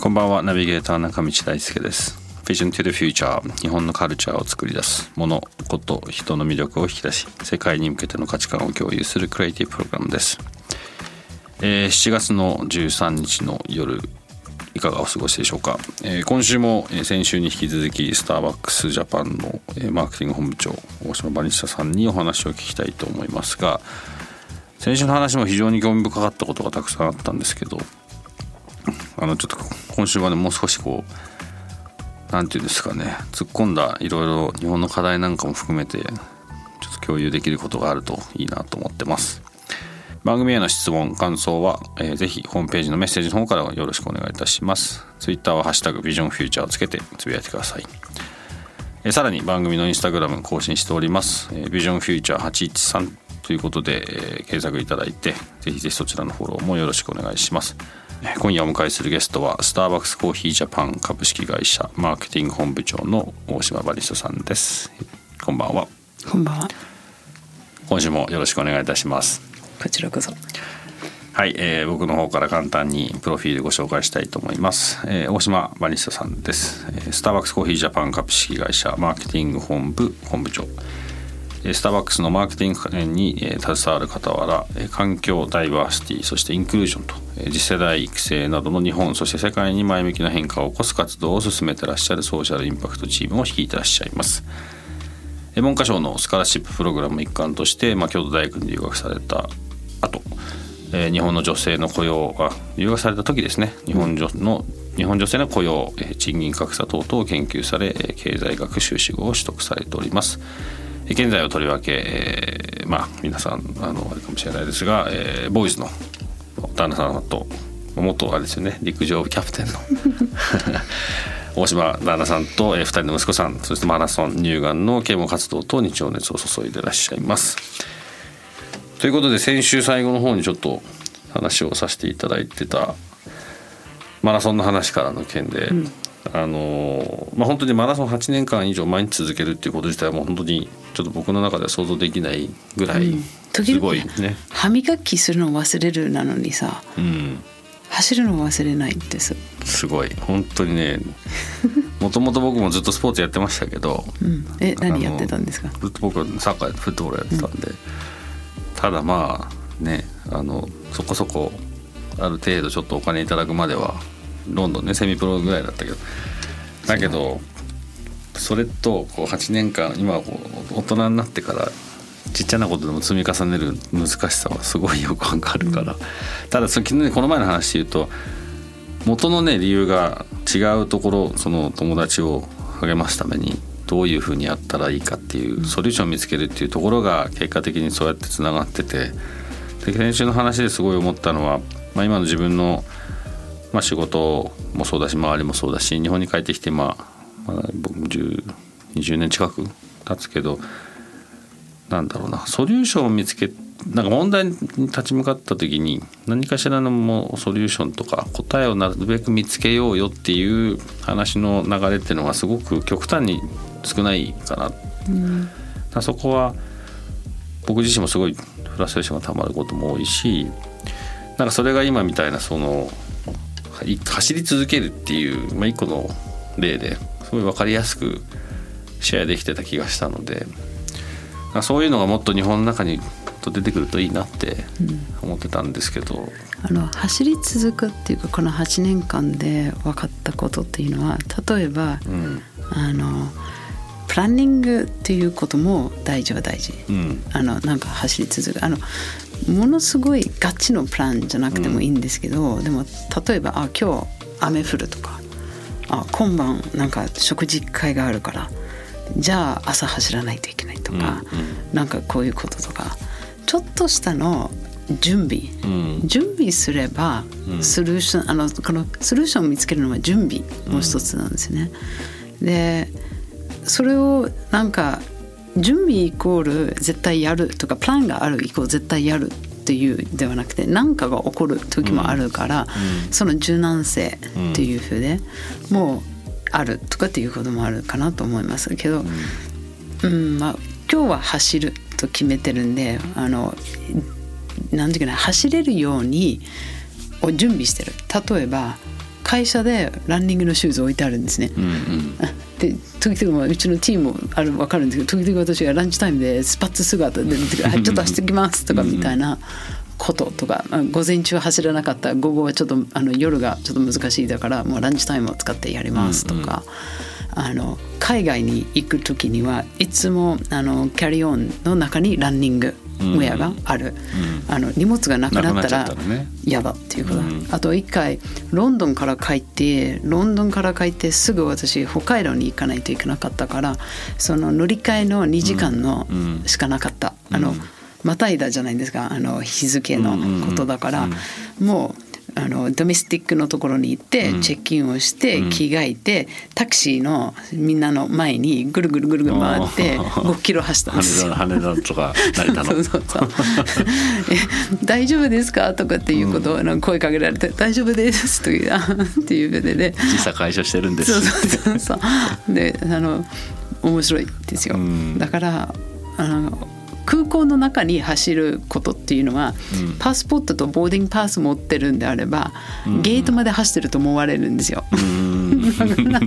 こんばんは。ナビゲーター中道大輔です。Vision to the Future 日本のカルチャーを作り出す物事人の魅力を引き出し世界に向けての価値観を共有するクリエイティブプログラムです、えー、7月の13日の夜いかがお過ごしでしょうか、えー、今週も、え、先週に引き続きスターバックスジャパンの、え、マーケティング本部長大島バニシタさんにお話を聞きたいと思いますが先週の話も非常に興味深かったことがたくさんあったんですけどあのちょっと今週はねもう少しこう何て言うんですかね突っ込んだいろいろ日本の課題なんかも含めてちょっと共有できることがあるといいなと思ってます。番組への質問感想は、えー、ぜひホームページのメッセージの方からよろしくお願いいたします。ツイッターはハッシュタグビジョンフューチャーをつけてつぶやいてください。えさらに番組のインスタグラム更新しております、えビジョンフューチャー813ということで、えー、検索いただいてぜひぜひそちらのフォローもよろしくお願いします。今夜お迎えするゲストはスターバックスコーヒージャパン株式会社マーケティング本部長の大島バリストさんです。こんばんは。こんばんは。今週もよろしくお願いいたします。こちらこそ。はい、えー、僕の方から簡単にプロフィールご紹介したいと思います、えー、大島バリストさんです。スターバックスコーヒージャパン株式会社マーケティング本部本部長スターバックスのマーケティングに携わる傍ら環境ダイバーシティそしてインクルージョンと次世代育成などの日本そして世界に前向きな変化を起こす活動を進めてらっしゃるソーシャルインパクトチームを率いてらっしゃいます。文科省のスカラシッププログラム一環として、まあ、京都大学に留学された後日本の女性の雇用が留学された時ですね日本女の日本女性の雇用賃金格差等々を研究され経済学修士号を取得されております。現在はとりわけ、えー、まあ皆さんあのあれかもしれないですが、えー、ボーイズの旦那さんと元あれですよね陸上キャプテンの 大島旦那さんと、えー、2人の息子さんそしてマラソン乳がんの啓蒙活動等に情熱を注いでいらっしゃいます。ということで先週最後の方にちょっと話をさせていただいてたマラソンの話からの件で、うん、あのまあ本当にマラソン8年間以上毎日続けるっていうこと自体はもう本当にちょっと僕の中では想像できないぐらいすごいね、歯磨きするの忘れるなのにさ、うん、走るの忘れないんですすごい。本当にね もともと僕もずっとスポーツやってましたけど、うん、え何やってたんですか？ずっと僕はサッカーフットボールやってたんで、うん、ただまあねあのそこそこある程度ちょっとお金いただくまではロンドンねセミプロぐらいだったけど。だけどそれとこう8年間今こう大人になってからちっちゃなことでも積み重ねる難しさはすごいよくわかるから、ただそのこの前の話で言うと元のね理由が違うところその友達を励ますためにどういうふうにやったらいいかっていうソリューションを見つけるっていうところが結果的にそうやってつながってて。で先週の話ですごい思ったのは、まあ、今の自分のまあ、仕事もそうだし周りもそうだし日本に帰ってきて、まあ、まあ、僕も20年近く経つけどなんだろうなソリューションを見つけなんか問題に立ち向かった時に何かしらのもソリューションとか答えをなるべく見つけようよっていう話の流れっていうのはすごく極端に少ないかな、うん、そこは僕自身もすごいフラストレーションがたまることも多いしなんかそれが今みたいなその走り続けるっていう、まあ、一個の例ですごい分かりやすくシェアできてた気がしたのでそういうのがもっと日本の中にと出てくるといいなって思ってたんですけど、うん、あの走り続くっていうかこの8年間で分かったことっていうのは例えば、うん、あのプランニングっていうことも大事は大事、うん、あのなんか走り続くあのものすごいガチのプランじゃなくてもいいんですけど、うん、でも例えばあ今日雨降るとか。あ今晩なんか食事会があるから。じゃあ朝走らないといけないとか、うんうん、なんかこういうこととか。ちょっとしたの準備、うん。準備すればソリューション、あのこのソリューションを見つけるのは準備もう一つなんですね。でそれをなんか準備イコール絶対やるとかプランがあるイコール絶対やるっていうではなくて何かが起こる時もあるから、その柔軟性っていうふうで、もうあるとかっていうこともあるかなと思いますけど、うんまあ、今日は走ると決めてるんであのなんていうかな走れるようにを準備してる。例えば会社でランニングのシューズ置いてあるんですね。うんうんで時々まあうちのチームもある分かるんですけど時々私がランチタイムでスパッツ姿で出てくるはいちょっと走ってきます」とかみたいなこととか、まあ午前中は走らなかった午後はちょっとあの夜がちょっと難しいだからもうランチタイムを使ってやりますとか。あの海外に行く時にはいつもあのキャリーオンの中にランニングウェアがある、あの荷物がなくなったらったらね。嫌だっていうこと、うん。あと一回ロンドンから帰ってロンドンから帰ってすぐ私北海道に行かないといけなかったからその乗り換えの2時間のうん。しかなかった、あのまたいだじゃないですか。あの日付のことだから、もうあのドメスティックのところに行ってチェックインをして着替えてタクシーのみんなの前にぐるぐるぐるぐる回っておー。5キロ走ったんですよ。羽田とか成田の。そうそうそう。え 大丈夫ですか？とかっていうことをあの声かけられて「大丈夫です」というあっていうことで時差解消してるんです。そうそうそう。であの面白いですよ、うん。だからあの空港の中に走ることっていうのは、うん。パスポートとボーディングパス持ってるんであれば、ゲートまで走ってると思われるんですよ。うん だか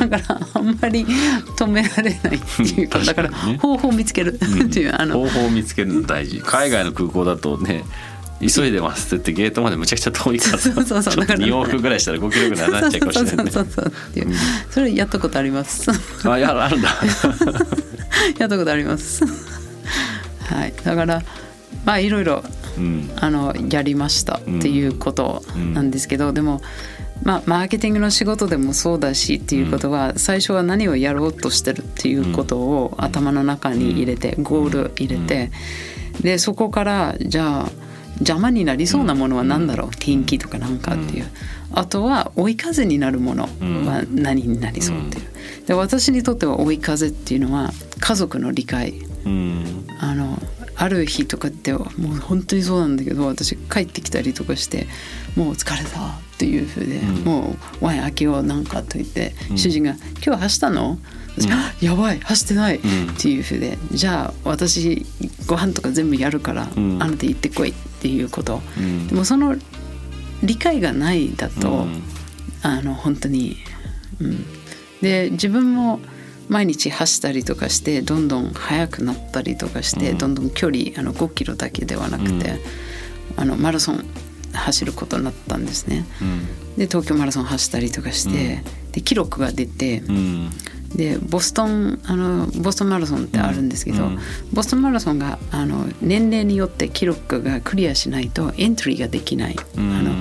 らだからあんまり止められないっていうかだから方法を見つけるっていう、あの方法を見つけるの大事。海外の空港だとね急いでますって言ってゲートまでむちゃくちゃ遠いからそうそうそう。ちょっとだから2往復ぐらいしたら5キロぐらいになっちゃうかもしれない。ねそうそうそうそうう、それやったことありますあやあるんだやったことありますはい。だからまあいろいろうん。あのやりましたっていうことなんですけど、でもまあマーケティングの仕事でもそうだしっていうことは、最初は何をやろうとしてるっていうことを頭の中に入れて、ゴール入れて、でそこからじゃあ邪魔になりそうなものは何だろう、天気とかなんかっていう、あとは追い風になるものは何になりそうっていう。で私にとっては追い風っていうのは家族の理解うんあのある日とかってもう本当にそうなんだけど私帰ってきたりとかしてもう疲れたっていうふうで、もうワイン開けようなんかと言って、主人が「今日走ったの?」私あやばい走ってない」っていうふうで「じゃあ私ご飯とか全部やるから、ん。あなた行ってこい」っていうこと、ん。でもその理解がないだと、うん。あの本当に、うん、で自分も毎日走ったりとかしてどんどん速くなったりとかして、どんどん距離あの5キロだけではなくて、あのマラソン走ることになったんですね。で東京マラソン走ったりとかして、で記録が出て、うんでボストンあのボストンマラソンってあるんですけど、うん。ボストンマラソンがあの年齢によって記録がクリアしないとエントリーができない、あの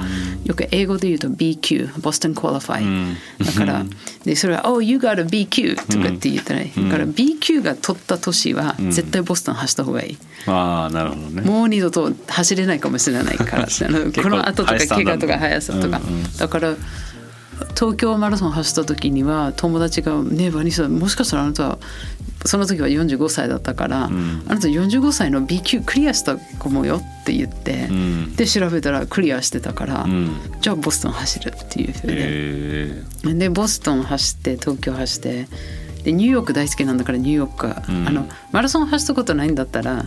よく英語で言うと BQ Boston Qualify、うん。だからでそれは「Oh you got a BQ」とかって言ったら、だから BQ が取った年は絶対ボストン走った方がいい、ああなるほどね。もう二度と走れないかもしれないから あの構この後とか怪我とか速さとか、うんうん。だから東京マラソン走った時には友達が「ねえバニーさんもしかしたらあなたその時は45歳だったから、ん。あなた45歳の B 級クリアしたかもよ」って言って、ん。で調べたらクリアしてたから、ん。じゃあボストン走るっていうふうで。へでボストン走って東京走ってでニューヨーク大好きなんだからニューヨークか、ん。あのマラソン走ったことないんだったら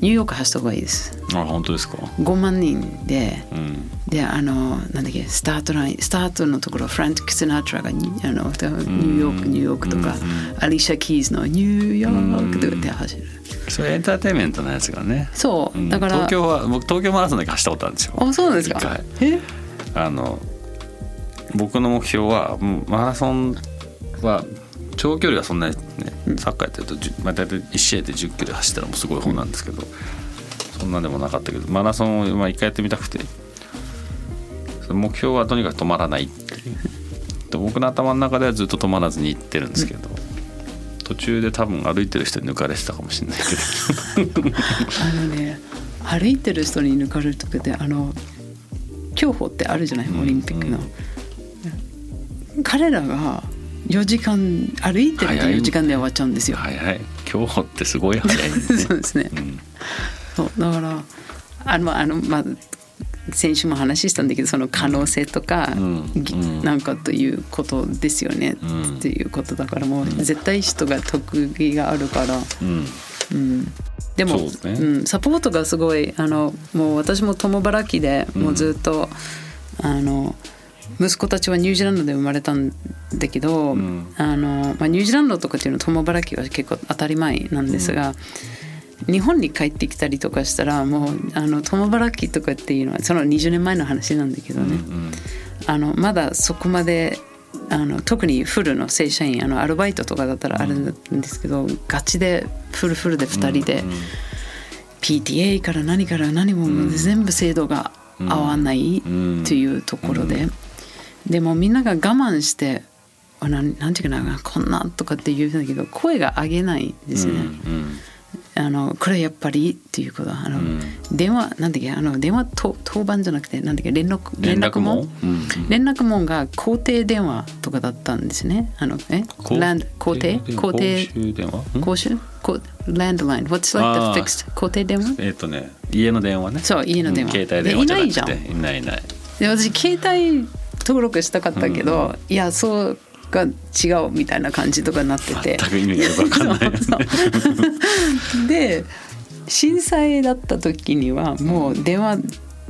ニューヨーク走った方がいいです。えあ本当ですか？5万人でうん。であのなんだっけスタートラインスタートのところフランク・シナトラがにあのニューヨークニューヨークとか、アリシャ・キーズのニューヨークとかで走る、それエンターテインメントのやつがね。そう、うん。だから東京は僕東京マラソンだけ走ったことあるんですよ。あそうなんですか？え？あの僕の目標はもうマラソンは長距離はそんなにねサッカーやってるとまあ、大体1試合で1 0キロ走ったらもうすごい方なんですけど、そんなでもなかったけどマラソンをまあ一回やってみたくて目標はとにかく止まらないっていう。で僕の頭の中ではずっと止まらずに行ってるんですけど、途中で多分歩いてる人に抜かれてたかもしれないけど。あのね歩いてる人に抜かれる時であの競歩ってあるじゃないオリンピックの、彼らが4時間歩いてると4時間で終わっちゃうんですよ。早い競歩ってすごい早い、ね、そうですね、うん、そうだからあのあのまあ先週も話したんだけどその可能性とか、うん、なんかということですよね、うん、っていうことだからもう絶対人が得意があるから、うん、うん、でも、ね、うん、サポートがすごいあのもう私も共働きでもうずっと、あの息子たちはニュージーランドで生まれたんだけど、あのまあ、ニュージーランドとかっていうのは共働きは結構当たり前なんですが。日本に帰ってきたりとかしたらもうあの共働きとかっていうのはその20年前の話なんだけどね、うんうん、あのまだそこまであの特にフルの正社員あのアルバイトとかだったらあるんですけど、うん、ガチでフルフルで2人で、うんうん、PTA から何から何も全部制度が合わないというところで、うん、でもみんなが我慢してなんなんていうかなこんなとかって言うんだけど声が上げないんですよね。うんうん。あのこれやっぱり？っていうことあの、うん、電話なんだっけあの電話と当番じゃなくてなんだっけ連絡連絡網連絡網、うん、が公邸電話とかだったんですね。あのえ？ラン公邸公邸公衆公ランドライン What's like the fixed 公邸電話？えっ、とね家の電話ね。そう家の電話、携帯電話いないじゃん。いないいない。で私携帯登録したかったけど、いやそうが違うみたいな感じとかになってて。で震災だった時にはもう電話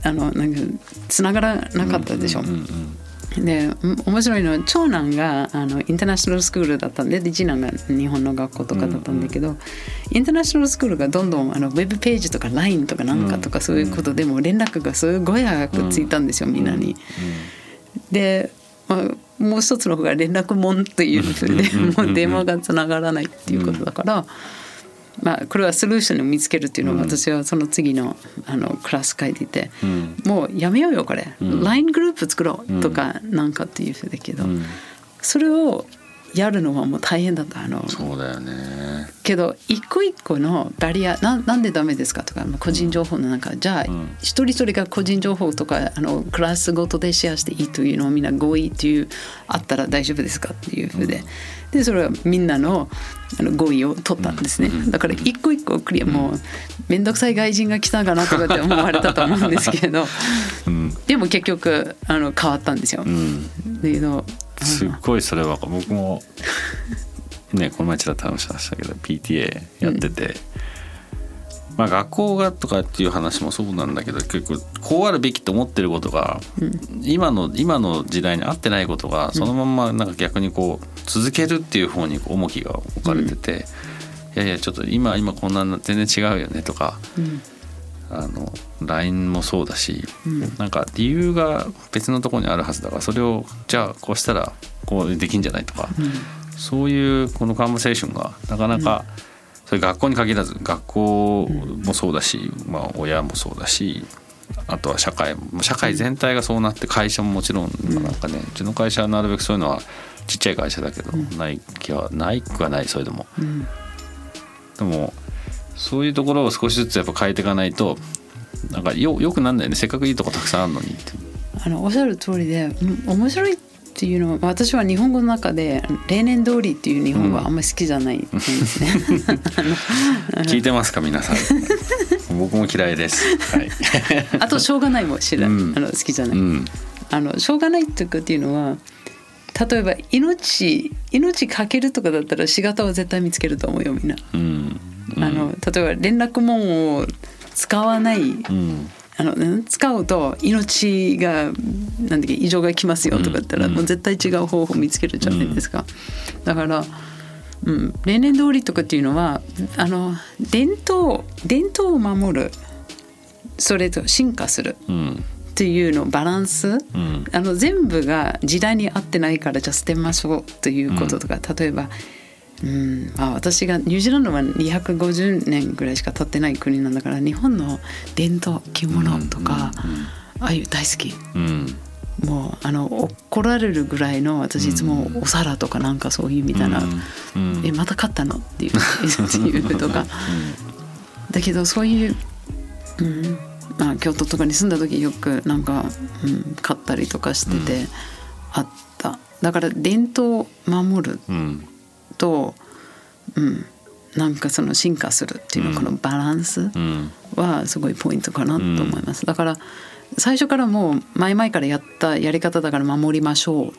あのなんか繋がらなかったでしょ。で面白いのは長男があのインターナショナルスクールだったんでで次男が日本の学校とかだったんだけど、うんうん、インターナショナルスクールがどんどんあのウェブページとか LINE とかなんかとかそういうことでも連絡がすごい早くついたんですよ、みんなに。で、まあもう一つの方が連絡もんというふうでもう電話がつながらないっていうことだから、まあ、これはソリューションを見つけるっていうのを私はその次のあのクラス書いていて、もうやめようよこれ、LINE グループ作ろうとかなんかっていうふうだけど、それをやるのはもう大変だった。あのそうだよね。けど一個一個のバリアななんでダメですかとか個人情報の中、うん、じゃあ、うん、一人一人が個人情報とかあのクラスごとでシェアしていいというのをみんな合意というあったら大丈夫ですかっていうふうで。でそれはみんなのあの合意を取ったんですね、だから一個一個クリアもう面倒くさい外人が来たかなとかって思われたと思うんですけど、でも結局あの変わったんですよ。だけどすっごいそれは僕もねこの前ちらっと話しましたけど PTA やってて、うん、まあ学校がとかっていう話もそうなんだけど結構こうあるべきと思ってることが、うん、今の今の時代に合ってないことがそのままなんか逆にこう続けるっていう方に重きが置かれてて、いやいやちょっと今今こんな全然違うよねとか。あの LINE もそうだし、うん、なんか理由が別のところにあるはずだからそれをじゃあこうしたらこうできんじゃないとか、うん、そういうこのカンバセーションがなかなか、それ学校に限らず学校もそうだし、まあ、親もそうだしあとは社会社会全体がそうなって会社ももちろんなんかね、うちの会社はなるべくそういうのはちっちゃい会社だけど、ない気はないくはないそれでも。でもそういうところを少しずつやっぱ変えていかないとなんかよよくなんないねせっかくいいとこたくさんあるのにあのおっしゃる通りで面白いっていうのは私は日本語の中で例年通りっていう日本語はあんまり好きじゃないんですね。聞いてますか皆さん。僕も嫌いです。はい。あとしょうがないも知ら、うん、あの好きじゃない。うん、あのしょうがないっていうのは例えば命命かけるとかだったら仕方は絶対見つけると思うよみんな。うんあの例えば連絡網を使わない、あの使うと命がなんだっけ異常がきますよとか言ったら、もう絶対違う方法を見つけるじゃないですか。だからうん、例年通りとかっていうのはあの伝統伝統を守るそれと進化する、っていうのバランス、うん、あの全部が時代に合ってないからじゃあ捨てましょうということとか、例えばうん。まあ、私がニュージーランドは250年ぐらいしか経ってない国なんだから日本の伝統着物とか、ああいう大好き、うん、もうあの怒られるぐらいの私いつもお皿とかなんかそういうみたいな「うん、えまた買ったの?」っていう っていうとか、だけどそういううん。まあ、京都とかに住んだ時よくなんか、うん、買ったりとかしてて、あった。だから伝統を守ると、うん、なんかその進化するっていうのこのバランスはすごいポイントかなと思います。だから最初からもう前々からやったやり方だから守りましょう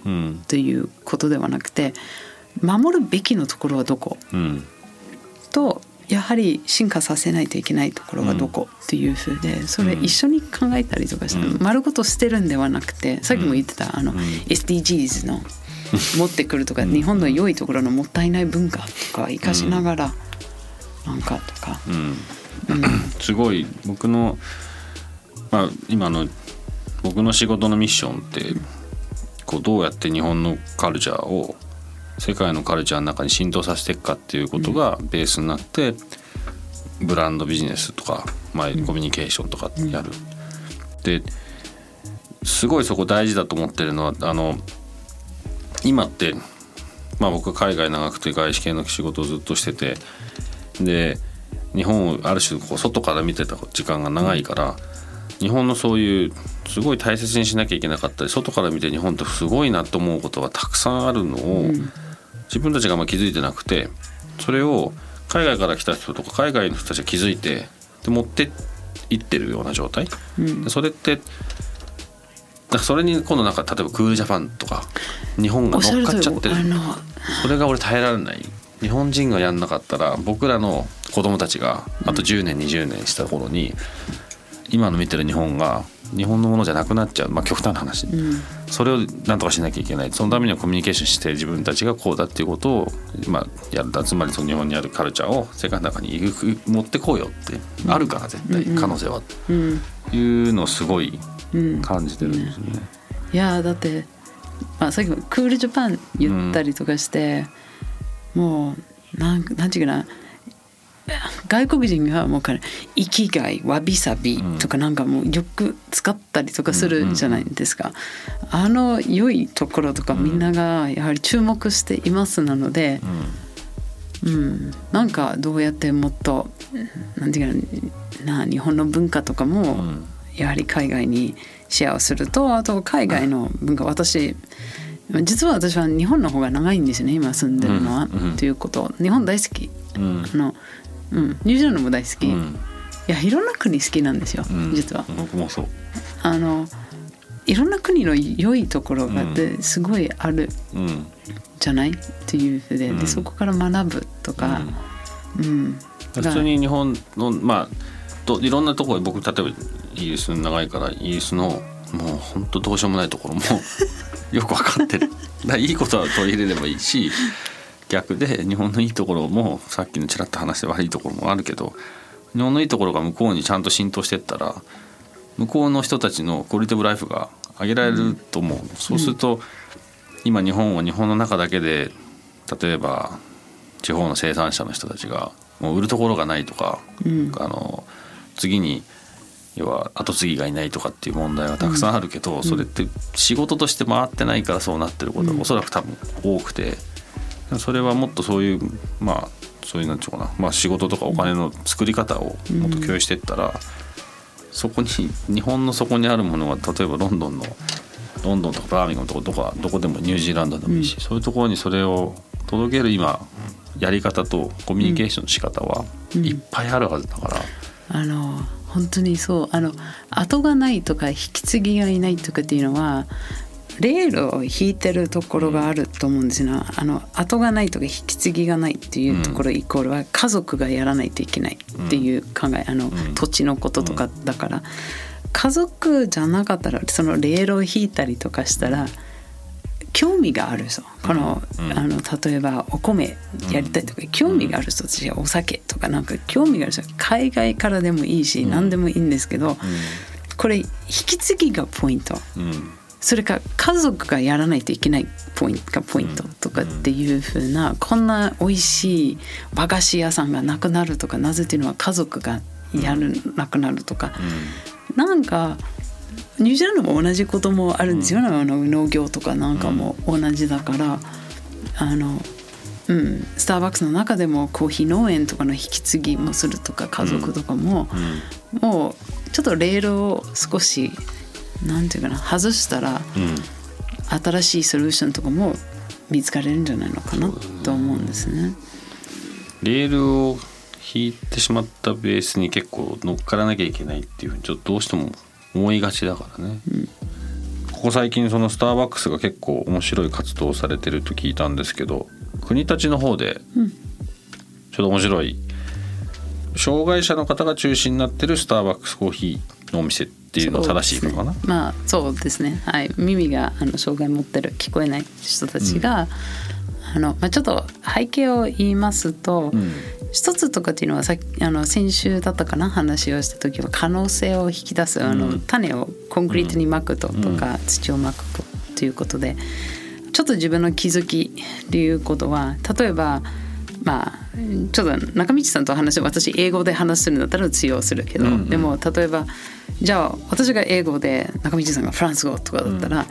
ということではなくて守るべきのところはどこ、うん、とやはり進化させないといけないところはどこっていうふうでそれ一緒に考えたりとかして、うん、丸ごと捨てるんではなくてさっきも言ってたあの SDGs の持ってくるとか日本の良いところのもったいない文化とか生かしながらなんかとか。すごい僕の、まあ、今の僕の仕事のミッションってこうどうやって日本のカルチャーを世界のカルチャーの中に浸透させていくかっていうことがベースになって、ブランドビジネスとか、まあ、コミュニケーションとかやる。ですごいそこ大事だと思ってるのはあの今って、まあ、僕は海外長くて外資系の仕事をずっとしててで日本をある種こう外から見てた時間が長いから日本のそういうすごい大切にしなきゃいけなかったり外から見て日本ってすごいなと思うことがたくさんあるのを、うん。自分たちがまあ気づいてなくてそれを海外から来た人とか海外の人たちが気づいてで持っていってるような状態、うん、それってだそれに今度なんか例えばクールジャパンとか日本が乗っかっちゃってる。それが俺耐えられない。日本人がやんなかったら僕らの子供たちがあと10年20年した頃に今の見てる日本が日本のものじゃなくなっちゃう、まあ、極端な話、うん、それをなんとかしなきゃいけない。そのためにはコミュニケーションして自分たちがこうだっていうことを、まあ、やるつまりその日本にあるカルチャーを世界の中に持ってこうよって。あるから絶対可能性は、うん、いうのをすごい感じてるんですね。いやだって、まあ、さっきもクールジャパン言ったりとかして、もうなんなんていうかな外国人がもうから「生きがいわびさび」とかなんかもうよく使ったりとかするじゃないですか、あの良いところとかみんながやはり注目していますなので、うん、なんかどうやってもっとなんていうかな日本の文化とかもやはり海外にシェアをするとあと海外の文化私実は私は日本の方が長いんですよね今住んでるのは、ということ。日本大好き、あのうん、ニュージーランドも大好き、うん、いやいろんな国好きなんですよ、うん、実は。僕もそう。あのいろんな国の良いところがすごいあるじゃないっていうふうででそこから学ぶとか、うん。普通に日本のまあといろんなところ僕例えばイギリス長いからイギリスのもう本当どうしようもないところも よく分かってる。だいいことは取り入れればいいし逆で日本のいいところもさっきのちらっと話して悪いところもあるけど日本のいいところが向こうにちゃんと浸透してったら向こうの人たちのクオリティブライフが上げられると思う、うん、そうすると、今日本は日本の中だけで例えば地方の生産者の人たちがもう売るところがないとか、うん、あの次に要は後継ぎがいないとかっていう問題はたくさんあるけど、うん、それって仕事として回ってないからそうなってることがおそらく多分多くて。それはもっとそういうまあそういうなんていうかな、まあ、仕事とかお金の作り方をもっと共有していったら、うん、そこに日本の底にあるものが例えばロンドンのロンドンとかバーミンガムとかどこどこでもニュージーランドでもいいし、うん、そういうところにそれを届ける今やり方とコミュニケーションの仕方はいっぱいあるはずだから。あの本当にそうあの後がないとか引き継ぎがいないとかっていうのはレールを引いてるところがあると思うんですよ、あの後がないとか引き継ぎがないっていうところイコールは家族がやらないといけないっていう考えあの土地のこととかだから。家族じゃなかったらそのレールを引いたりとかしたら興味がある人この,、あの例えばお米やりたいとか興味がある人たちお酒とかなんか興味がある人海外からでもいいし何でもいいんですけどこれ引き継ぎがポイント。それか家族がやらないといけないポイントがポイントとかっていうふうな、こんな美味しい和菓子屋さんがなくなるとかなぜっていうのは家族がやるなくなるとか、うん、なんかニュージーランドも同じこともあるんですよ、うん、あの農業とかなんかも同じだから、あのうん、スターバックスの中でもコーヒー農園とかの引き継ぎもするとか家族とかも、もうちょっとレールを少しなんていうかな外したら、新しいソリューションとかも見つかれるんじゃないのかなと思うんですね。レールを引いてしまったベースに結構乗っからなきゃいけないっていうふうにちょっとどうしても思いがちだからね、うん、ここ最近そのスターバックスが結構面白い活動をされてると聞いたんですけど国立の方でちょっと面白い、障害者の方が中心になってるスターバックスコーヒーのお店っていうのは正しいのかな、ね、まあそうですね。はい。耳があの障害持ってる聞こえない人たちが、うん、あのまあ、ちょっと背景を言いますと、うん一つとかっていうのはさあの先週だったかな話をした時は可能性を引き出すあの、種をコンクリートにまくと、とか土をまくということでちょっと自分の気づきということは例えばまあちょっと中道さんと話私英語で話するんだったら通用するけど、うんうん、でも例えばじゃあ私が英語で中道さんがフランス語とかだったら、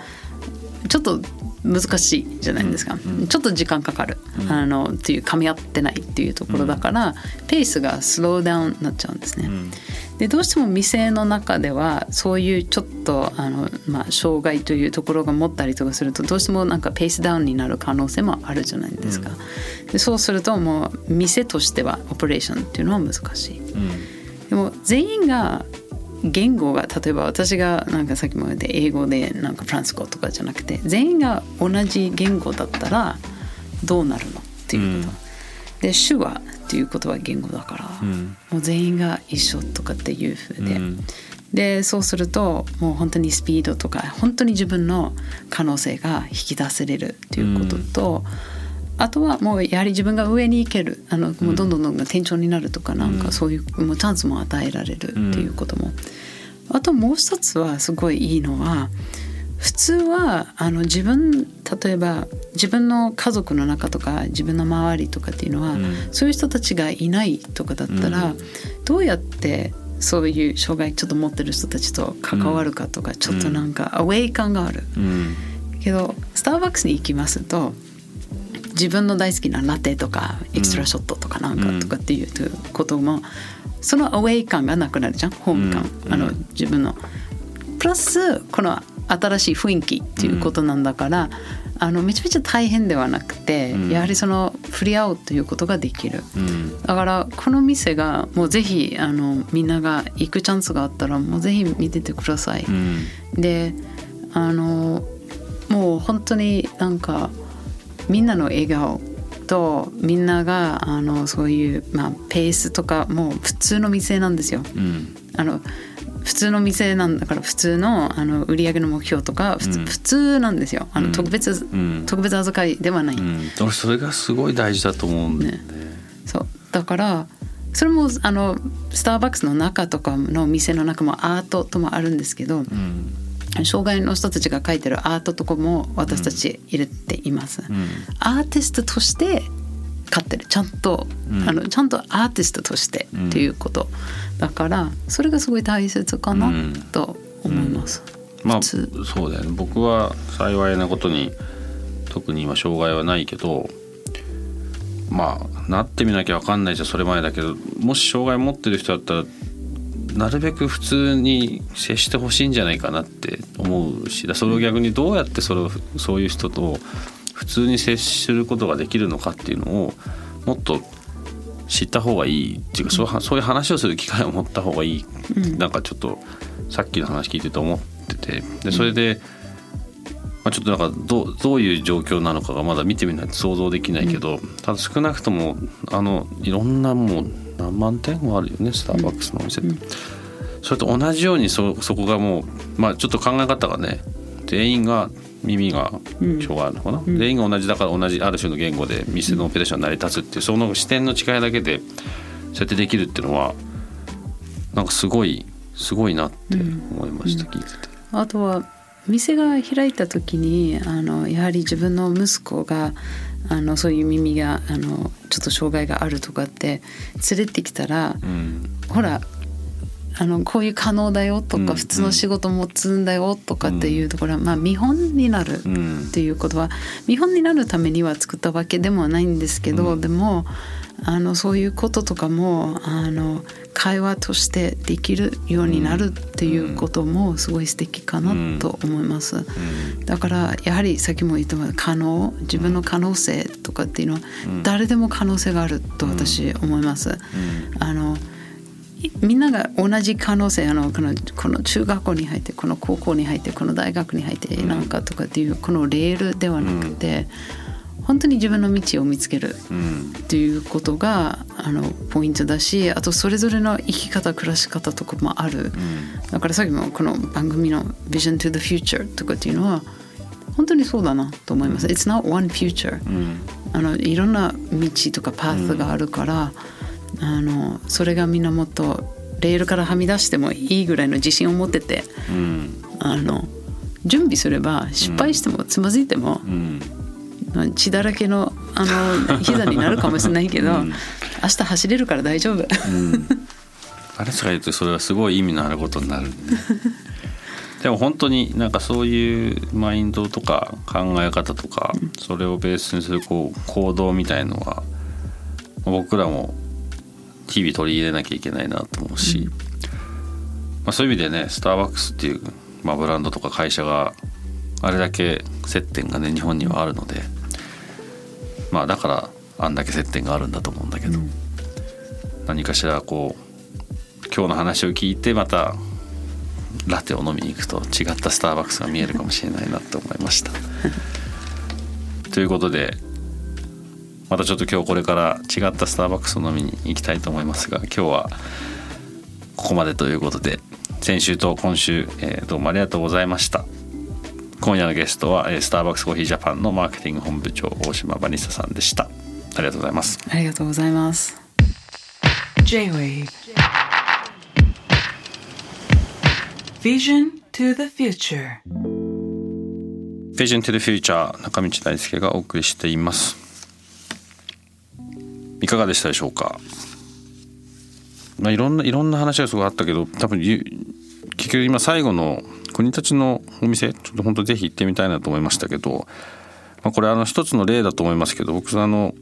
うん、ちょっと難しいじゃないですか、うんうん、ちょっと時間かかる、うん、あのっていう噛み合ってないっていうところだから、ペースがスローダウンになっちゃうんですね。でどうしても店の中ではそういうちょっとあの、まあ、障害というところが持ったりとかするとどうしてもなんかペースダウンになる可能性もあるじゃないですか。でそうするともう店としてはオペレーションっていうのは難しい。でも全員が言語が例えば私がなんかさっきも言って英語でなんかフランス語とかじゃなくて全員が同じ言語だったらどうなるのっていうこと。うん、で手話っていうことは言語だから、うん、もう全員が一緒とかっていうふうで、うん、でそうするともう本当にスピードとか本当に自分の可能性が引き出せれるっていうことと、あとはもうやはり自分が上に行けるあのもうどんどんどんどん店長になるとかなんかそういうもうチャンスも与えられるっていうことも、あともう一つはすごいいいのは普通はあの自分例えば自分の家族の中とか自分の周りとかっていうのは、うん、そういう人たちがいないとかだったら、うん、どうやってそういう障害ちょっと持ってる人たちと関わるかとか、うん、ちょっとなんかアウェイ感がある、けどスターバックスに行きますと自分の大好きなラテとかエクストラショットとかなんかとかっていうことも、そのアウェイ感がなくなるじゃんホーム感、あの自分の。プラスこの新しい雰囲気っていうことなんだから、あのめちゃめちゃ大変ではなくて、やはりその触れ合うということができる、だからこの店がもうぜひあのみんなが行くチャンスがあったらもうぜひ見ててください。であのもう本当になんかみんなの笑顔とみんながあのそういう、まあ、ペースとかもう普通の店なんですよ。うん、あの普通の店なんだから普通のあの売上の目標とか普通うん、普通なんですよ。あの特別、うん、特別扱いではない、うん、俺それがすごい大事だと思うんで、ね、そう。だからそれもあのスターバックスの中とかの店の中もアートともあるんですけど、うん障害の人たちが描いてるアートとかも私たち入れています。うん、アーティストとして飼ってる。ちゃんと、うん、あのちゃんとアーティストとしてっていうこと、だからそれがすごい大切かなと思います。まあそうだよね。僕は幸いなことに特に今障害はないけどまあなってみなきゃ分かんないじゃそれ前だけどもし障害持ってる人だったらなるべく普通に接してほしいんじゃないかなって思うしそれを逆にどうやってそれをそういう人と普通に接することができるのかっていうのをもっと知った方がいいっていうか、うん、そういう話をする機会を持った方がいい、うん、なんかちょっとさっきの話聞いてて思っててでそれで、まあ、ちょっとなんかどうどういう状況なのかがまだ見てみないと想像できないけど、うん、ただ少なくともあのいろんなもう何万点もあるよねスターバックスのお店って。それと同じようにそそこがもうまあちょっと考え方がね全員が耳が障害あるのかな、うん、全員が同じだから同じある種の言語で店のオペレーション成り立つっていうその視点の違いだけでそうやってできるっていうのはなんかすごいすごいなって思いました、うん、聞いてて。あとは店が開いた時にあのやはり自分の息子があのそういう耳があのちょっと障害があるとかって連れてきたら、うん、ほらあのこういう可能だよとか、普通の仕事も積んだよとかっていうところは、まあ、見本になるっていうことは、見本になるためには作ったわけでもないんですけど、でもあのそういうこととかもあの会話としてできるようになるっていうこともすごい素敵かなと思います。だからやはりさっきも言った可能自分の可能性とかっていうのは誰でも可能性があると私思います。あのみんなが同じ可能性あのこのこの中学校に入ってこの高校に入ってこの大学に入ってなんかとかっていうこのレールではなくて、本当に自分の道を見つけるっていうことが、あのポイントだしあとそれぞれの生き方暮らし方とかもある、だからさっきもこの番組の「Vision to the Future」とかっていうのは本当にそうだなと思います。It's not one future、あのいろんな道とかパースがあるから、あのそれがみんなもっとレールからはみ出してもいいぐらいの自信を持ってて、うん、あの準備すれば失敗してもつまずいても、うん、血だらけのあの膝になるかもしれないけど、うん、明日走れるから大丈夫。あれしか言うとそれはすごい意味のあることになる、でも本当になんかそういうマインドとか考え方とか、それをベースにするこう行動みたいのは僕らも日々取り入れなきゃいけないなと思うし、うん、まあ、そういう意味でねスターバックスっていう、まあ、ブランドとか会社があれだけ接点がね日本にはあるのでまあだからあんだけ接点があるんだと思うんだけど、うん、何かしらこう今日の話を聞いてまたラテを飲みに行くと違ったスターバックスが見えるかもしれないなと思いました。ということでまたちょっと今日これから違ったスターバックスを飲みに行きたいと思いますが今日はここまでということで先週と今週、えー、どうもありがとうございました今夜のゲストはスターバックスコーヒージャパンのマーケティング本部長大島バニスタさんでした。ありがとうございます。ありがとうございます。J-Wave Vision to the Future Vision to the Future 中道大輔がお送りしています。いかがでしたでしょうか？まあいろんないろんな話がすごいあったけど多分結局今最後の国たちのお店ちょっと本当ぜひ行ってみたいなと思いましたけど、まあ、これあの一つの例だと思いますけど僕あの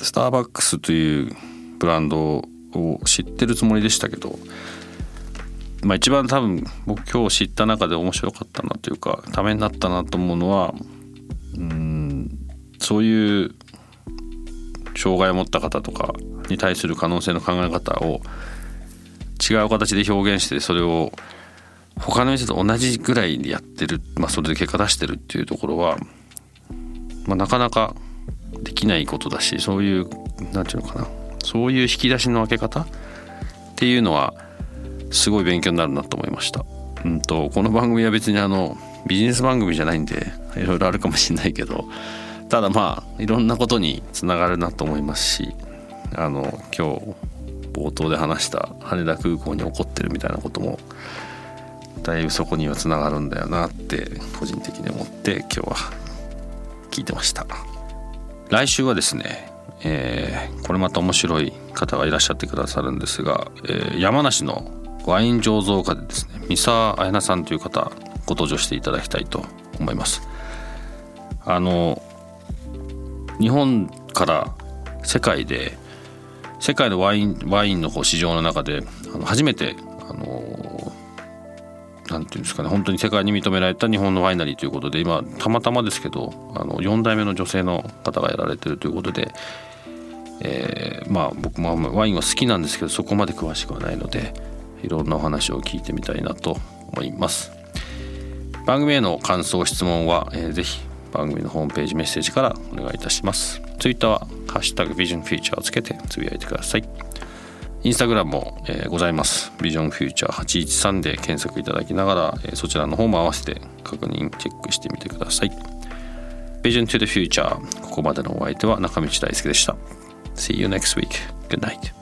スターバックスというブランドを知ってるつもりでしたけど、まあ、一番多分僕今日知った中で面白かったなというかためになったなと思うのはうんそういう障害を持った方とかに対する可能性の考え方を違う形で表現してそれを他の店と同じぐらいでやってる、まあ、それで結果出してるっていうところは、まあ、なかなかできないことだしそういう何て言うのかなそういう引き出しの開け方っていうのはすごい勉強になるなと思いました。うんとこの番組は別にあのビジネス番組じゃないんでいろいろあるかもしれないけどただまあいろんなことにつながるなと思いますしあの今日冒頭で話した羽田空港に起こってるみたいなこともだいぶそこにはつながるんだよなって個人的に思って今日は聞いてました。来週はですね、えー、これまた面白い方がいらっしゃってくださるんですが、えー、山梨のワイン醸造家でですね三沢彩菜さんという方ご登場していただきたいと思います。あの日本から世界で世界のワインワインのこう市場の中であの初めてあのなんていうんですかね本当に世界に認められた日本のワイナリーということで今たまたまですけどあの4代目の女性の方がやられてるということで、えー、まあ僕もワインは好きなんですけどそこまで詳しくはないのでいろんなお話を聞いてみたいなと思います。番組への感想質問は、えー、ぜひ番組のホームページメッセージからお願いいたします Twitter は「ハッシュタグビジョンフューチャー」をつけてつぶやいてくださいインスタグラムも、えー、ございますビジョンフューチャー813で検索いただきながら、えー、そちらの方も合わせて確認チェックしてみてくださいビジョン to the Future ここまでのお相手は中道大輔でした See you next week. Good night.